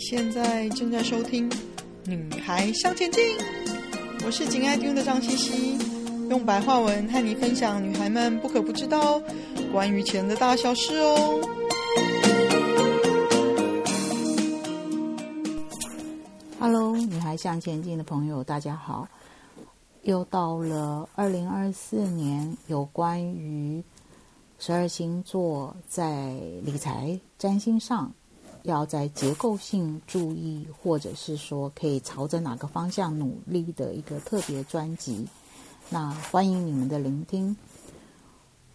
现在正在收听《女孩向前进》，我是紧爱听的张茜茜，用白话文和你分享女孩们不可不知道关于钱的大小事哦。Hello，女孩向前进的朋友，大家好！又到了二零二四年有关于十二星座在理财占星上。要在结构性注意，或者是说可以朝着哪个方向努力的一个特别专辑，那欢迎你们的聆听。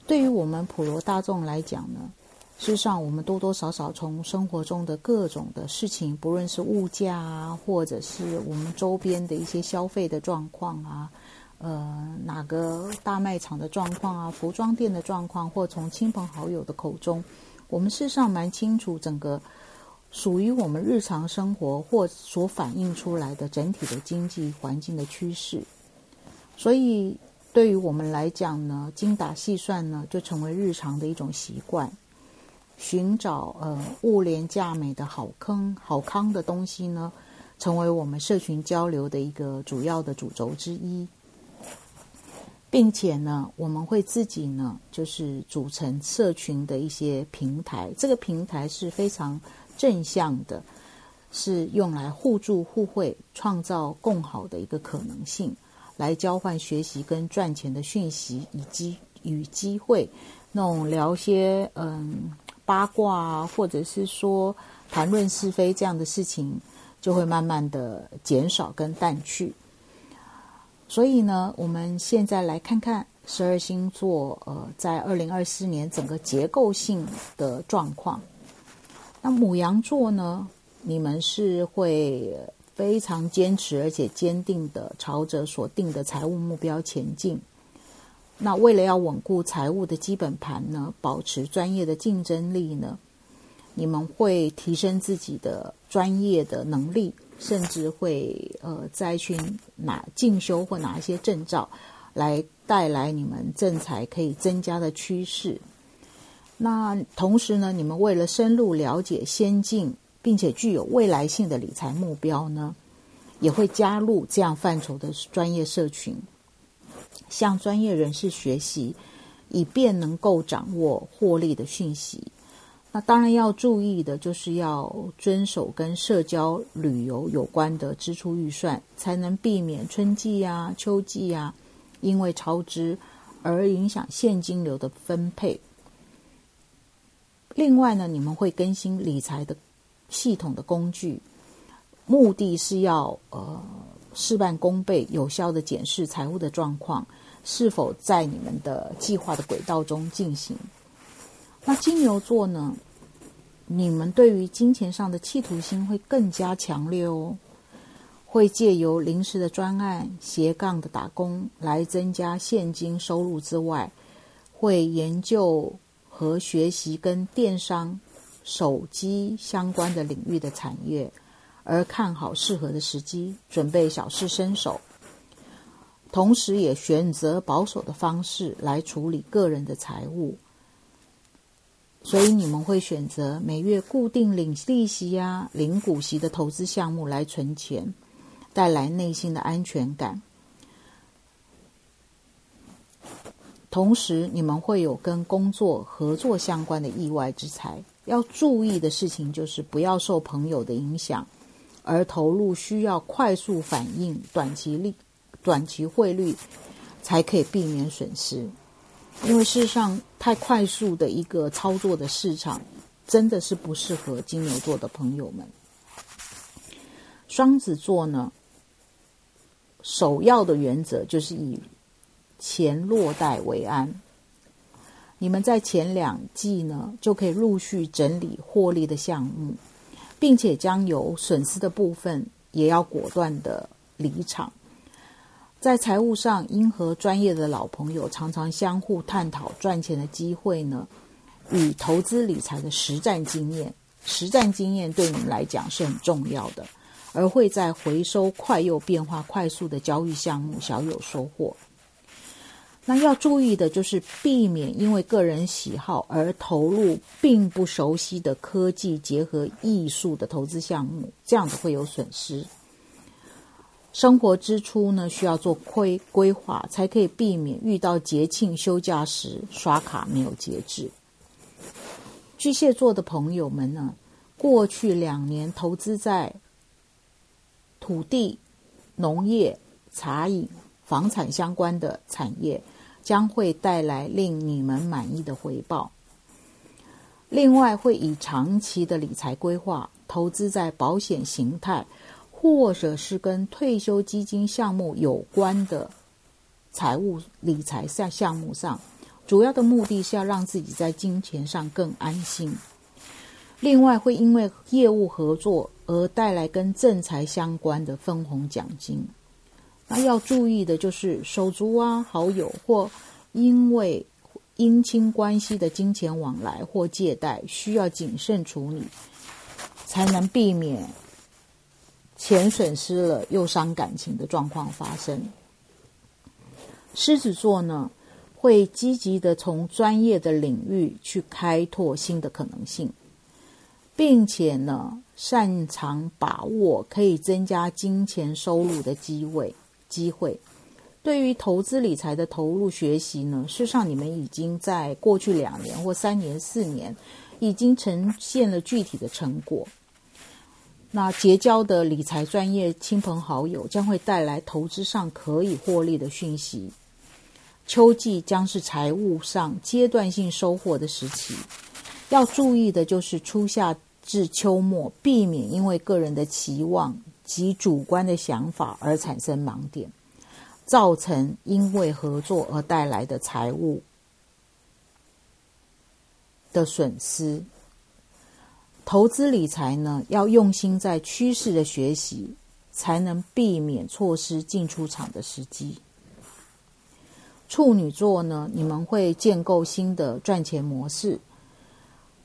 对于我们普罗大众来讲呢，事实上我们多多少少从生活中的各种的事情，不论是物价啊，或者是我们周边的一些消费的状况啊，呃，哪个大卖场的状况啊，服装店的状况，或从亲朋好友的口中，我们事实上蛮清楚整个。属于我们日常生活或所反映出来的整体的经济环境的趋势，所以对于我们来讲呢，精打细算呢就成为日常的一种习惯。寻找呃物廉价美的好坑好康的东西呢，成为我们社群交流的一个主要的主轴之一，并且呢，我们会自己呢就是组成社群的一些平台，这个平台是非常。正向的，是用来互助互惠、创造更好的一个可能性，来交换学习跟赚钱的讯息，以及与机会，那种聊些嗯八卦啊，或者是说谈论是非这样的事情，就会慢慢的减少跟淡去。所以呢，我们现在来看看十二星座，呃，在二零二四年整个结构性的状况。那母羊座呢？你们是会非常坚持而且坚定的朝着所定的财务目标前进。那为了要稳固财务的基本盘呢，保持专业的竞争力呢，你们会提升自己的专业的能力，甚至会呃再去拿进修或拿一些证照，来带来你们正财可以增加的趋势。那同时呢，你们为了深入了解先进并且具有未来性的理财目标呢，也会加入这样范畴的专业社群，向专业人士学习，以便能够掌握获利的讯息。那当然要注意的就是要遵守跟社交旅游有关的支出预算，才能避免春季呀、秋季呀，因为超支而影响现金流的分配。另外呢，你们会更新理财的系统的工具，目的是要呃事半功倍，有效的检视财务的状况是否在你们的计划的轨道中进行。那金牛座呢，你们对于金钱上的企图心会更加强烈哦，会借由临时的专案、斜杠的打工来增加现金收入之外，会研究。和学习跟电商、手机相关的领域的产业，而看好适合的时机，准备小试身手，同时也选择保守的方式来处理个人的财务。所以你们会选择每月固定领利息呀、领股息的投资项目来存钱，带来内心的安全感。同时，你们会有跟工作合作相关的意外之财。要注意的事情就是不要受朋友的影响，而投入需要快速反应、短期利、短期汇率，才可以避免损失。因为事实上，太快速的一个操作的市场，真的是不适合金牛座的朋友们。双子座呢，首要的原则就是以。钱落袋为安。你们在前两季呢，就可以陆续整理获利的项目，并且将有损失的部分也要果断的离场。在财务上，应和专业的老朋友常常相互探讨赚钱的机会呢，与投资理财的实战经验。实战经验对你们来讲是很重要的，而会在回收快又变化快速的交易项目小有收获。那要注意的就是避免因为个人喜好而投入并不熟悉的科技结合艺术的投资项目，这样子会有损失。生活支出呢，需要做规规划，才可以避免遇到节庆休假时刷卡没有节制。巨蟹座的朋友们呢，过去两年投资在土地、农业、茶饮、房产相关的产业。将会带来令你们满意的回报。另外，会以长期的理财规划，投资在保险形态，或者是跟退休基金项目有关的财务理财项项目上。主要的目的是要让自己在金钱上更安心。另外，会因为业务合作而带来跟正财相关的分红奖金。那要注意的就是手足啊、好友或因为姻亲关系的金钱往来或借贷，需要谨慎处理，才能避免钱损失了又伤感情的状况发生。狮子座呢，会积极的从专业的领域去开拓新的可能性，并且呢，擅长把握可以增加金钱收入的机会。机会，对于投资理财的投入学习呢，事实上你们已经在过去两年或三年、四年，已经呈现了具体的成果。那结交的理财专业亲朋好友将会带来投资上可以获利的讯息。秋季将是财务上阶段性收获的时期，要注意的就是初夏至秋末，避免因为个人的期望。及主观的想法而产生盲点，造成因为合作而带来的财务的损失。投资理财呢，要用心在趋势的学习，才能避免错失进出场的时机。处女座呢，你们会建构新的赚钱模式。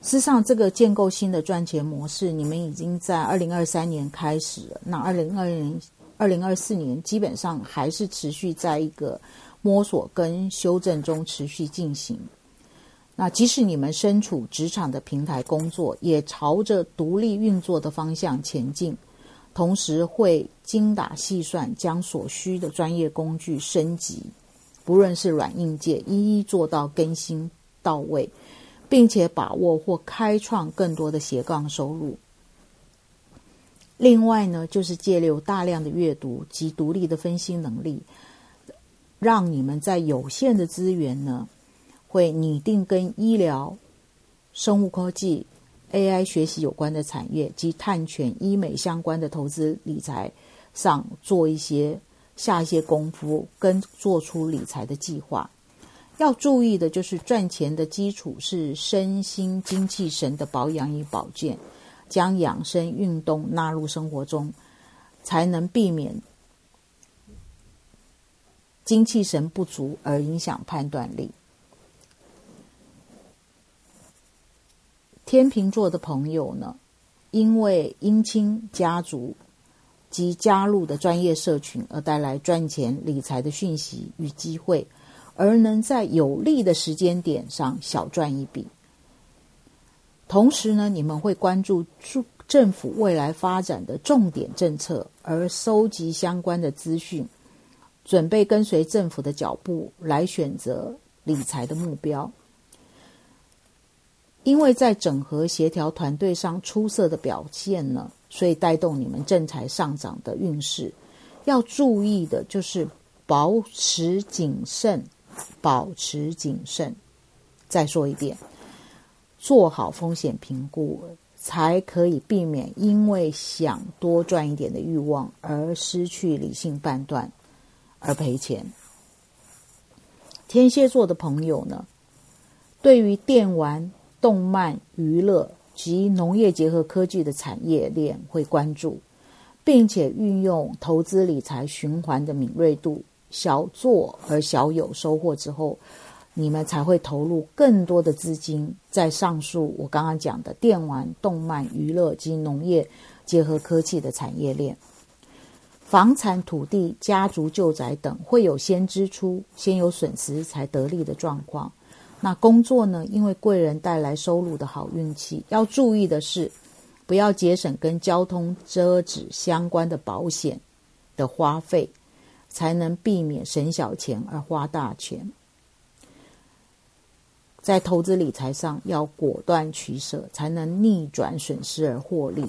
事实上，这个建构新的赚钱模式，你们已经在二零二三年开始了。那二零二零、二零二四年基本上还是持续在一个摸索跟修正中持续进行。那即使你们身处职场的平台工作，也朝着独立运作的方向前进，同时会精打细算，将所需的专业工具升级，不论是软硬件，一一做到更新到位。并且把握或开创更多的斜杠收入。另外呢，就是借由大量的阅读及独立的分析能力，让你们在有限的资源呢，会拟定跟医疗、生物科技、AI 学习有关的产业及探权、医美相关的投资理财上做一些下一些功夫，跟做出理财的计划。要注意的就是赚钱的基础是身心精气神的保养与保健，将养生运动纳入生活中，才能避免精气神不足而影响判断力。天秤座的朋友呢，因为姻亲家族及加入的专业社群而带来赚钱理财的讯息与机会。而能在有利的时间点上小赚一笔。同时呢，你们会关注政府未来发展的重点政策，而收集相关的资讯，准备跟随政府的脚步来选择理财的目标。因为在整合协调团队上出色的表现呢，所以带动你们正财上涨的运势。要注意的就是保持谨慎。保持谨慎。再说一遍，做好风险评估，才可以避免因为想多赚一点的欲望而失去理性判断而赔钱。天蝎座的朋友呢，对于电玩、动漫、娱乐及农业结合科技的产业链会关注，并且运用投资理财循环的敏锐度。小做而小有收获之后，你们才会投入更多的资金在上述我刚刚讲的电玩、动漫、娱乐及农业结合科技的产业链。房产、土地、家族旧宅等会有先支出、先有损失才得利的状况。那工作呢？因为贵人带来收入的好运气，要注意的是，不要节省跟交通、车子相关的保险的花费，才能避免省小钱而花大钱。在投资理财上要果断取舍，才能逆转损失而获利。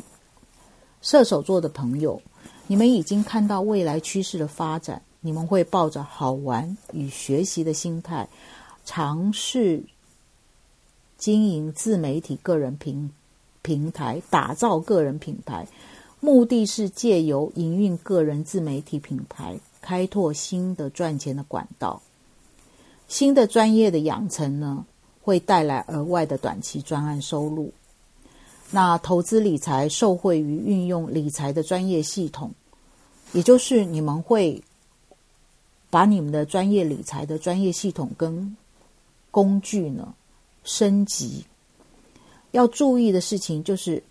射手座的朋友，你们已经看到未来趋势的发展，你们会抱着好玩与学习的心态，尝试经营自媒体个人平平台，打造个人品牌，目的是借由营运个人自媒体品牌，开拓新的赚钱的管道。新的专业的养成呢，会带来额外的短期专案收入。那投资理财受惠于运用理财的专业系统，也就是你们会把你们的专业理财的专业系统跟工具呢升级。要注意的事情就是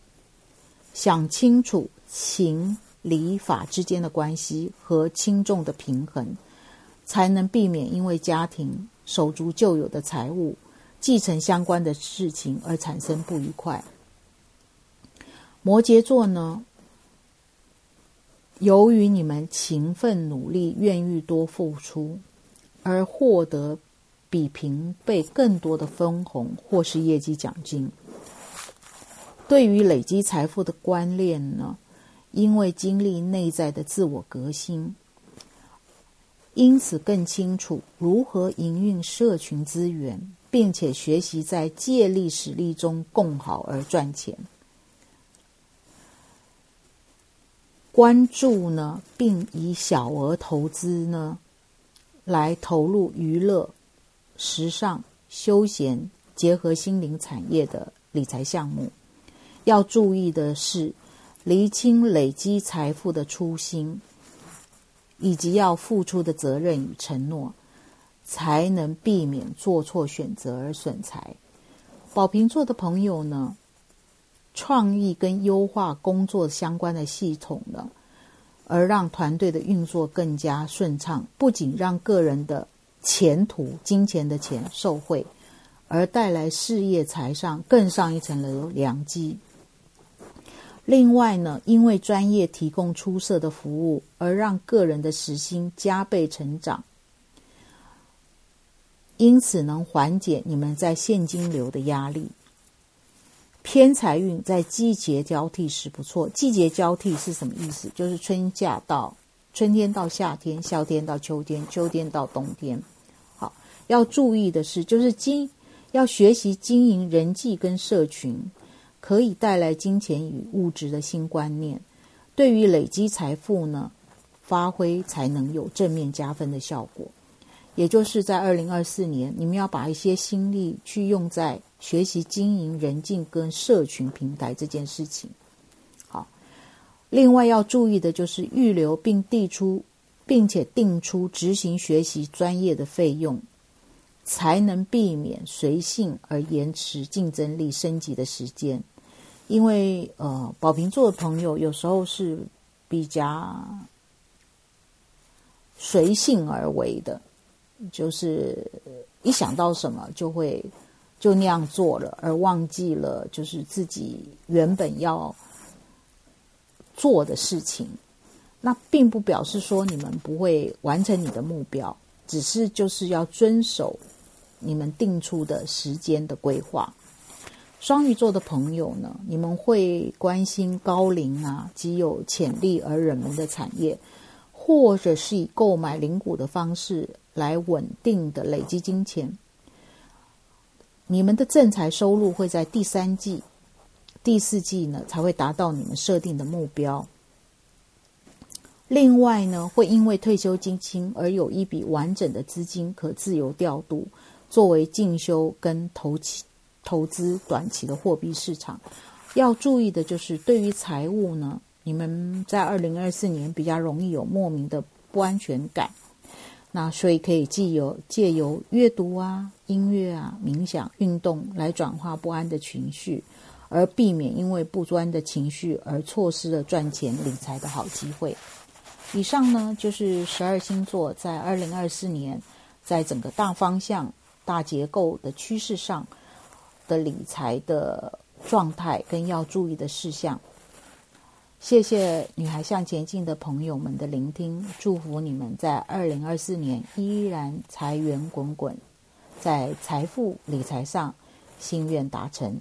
想清楚情理法之间的关系和轻重的平衡，才能避免因为家庭手足旧有的财物继承相关的事情而产生不愉快。摩羯座呢，由于你们勤奋努力、愿意多付出，而获得比平辈更多的分红或是业绩奖金。对于累积财富的观念呢，因为经历内在的自我革新，因此更清楚如何营运社群资源，并且学习在借力使力中共好而赚钱。关注呢，并以小额投资呢，来投入娱乐、时尚、休闲结合心灵产业的理财项目。要注意的是，厘清累积财富的初心，以及要付出的责任与承诺，才能避免做错选择而损财。宝瓶座的朋友呢，创意跟优化工作相关的系统呢，而让团队的运作更加顺畅，不仅让个人的前途、金钱的钱受惠，而带来事业财上更上一层楼良机。另外呢，因为专业提供出色的服务，而让个人的时薪加倍成长，因此能缓解你们在现金流的压力。偏财运在季节交替时不错。季节交替是什么意思？就是春夏到春天到夏天，夏天到秋天，秋天到冬天。好，要注意的是，就是经要学习经营人际跟社群，可以带来金钱与物质的新观念。对于累积财富呢，发挥才能有正面加分的效果。也就是在二零二四年，你们要把一些心力去用在。学习经营人际跟社群平台这件事情，好。另外要注意的就是预留并递出，并且定出执行学习专业的费用，才能避免随性而延迟竞争力升级的时间。因为呃，宝瓶座的朋友有时候是比较随性而为的，就是一想到什么就会。就那样做了，而忘记了就是自己原本要做的事情。那并不表示说你们不会完成你的目标，只是就是要遵守你们定出的时间的规划。双鱼座的朋友呢，你们会关心高龄啊，极有潜力而冷门的产业，或者是以购买零股的方式来稳定的累积金钱。你们的正财收入会在第三季、第四季呢才会达到你们设定的目标。另外呢，会因为退休金金而有一笔完整的资金可自由调度，作为进修跟投期投资短期的货币市场。要注意的就是，对于财务呢，你们在二零二四年比较容易有莫名的不安全感。那所以可以借由借由阅读啊、音乐啊、冥想、运动来转化不安的情绪，而避免因为不安的情绪而错失了赚钱理财的好机会。以上呢，就是十二星座在二零二四年，在整个大方向、大结构的趋势上的理财的状态跟要注意的事项。谢谢女孩向前进的朋友们的聆听，祝福你们在二零二四年依然财源滚滚，在财富理财上心愿达成。